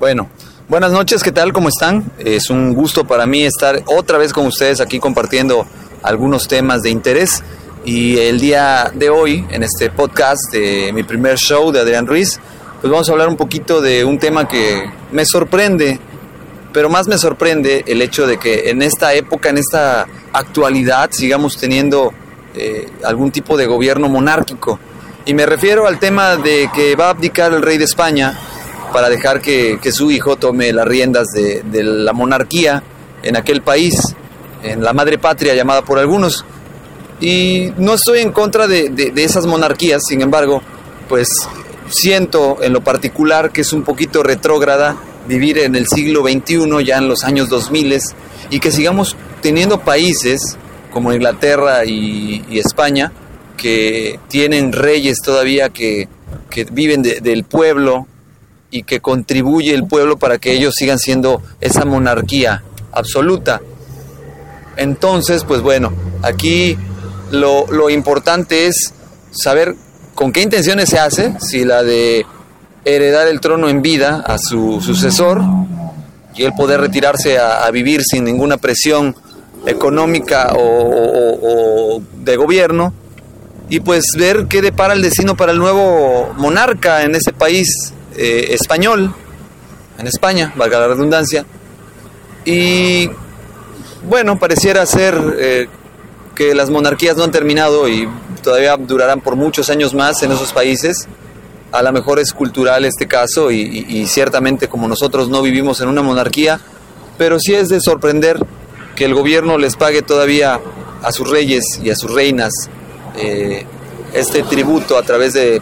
Bueno, buenas noches, ¿qué tal? ¿Cómo están? Es un gusto para mí estar otra vez con ustedes aquí compartiendo algunos temas de interés. Y el día de hoy, en este podcast de mi primer show de Adrián Ruiz, pues vamos a hablar un poquito de un tema que me sorprende, pero más me sorprende el hecho de que en esta época, en esta actualidad, sigamos teniendo eh, algún tipo de gobierno monárquico. Y me refiero al tema de que va a abdicar el rey de España para dejar que, su hijo tome las riendas de, la monarquía en aquel país, en la madre patria llamada por algunos. Y no estoy en contra de, esas monarquías, sin embargo, pues siento en lo particular que es un poquito retrógrada vivir en el siglo XXI, ya en los años 2000, y que sigamos teniendo países como Inglaterra y, España que tienen reyes todavía que, viven del pueblo, y que contribuye el pueblo para que ellos sigan siendo esa monarquía absoluta. Entonces, pues bueno, aquí lo, importante es saber con qué intenciones se hace, si la de heredar el trono en vida a su sucesor y él poder retirarse a, vivir sin ninguna presión económica o, de gobierno y pues ver qué depara el destino para el nuevo monarca en ese país eh, español, en España, valga la redundancia, y bueno, pareciera ser eh, que las monarquías no han terminado y todavía durarán por muchos años más en esos países. A lo mejor es cultural este caso y, ciertamente como nosotros no vivimos en una monarquía, pero sí es de sorprender que el gobierno les pague todavía a sus reyes y a sus reinas eh, este tributo a través de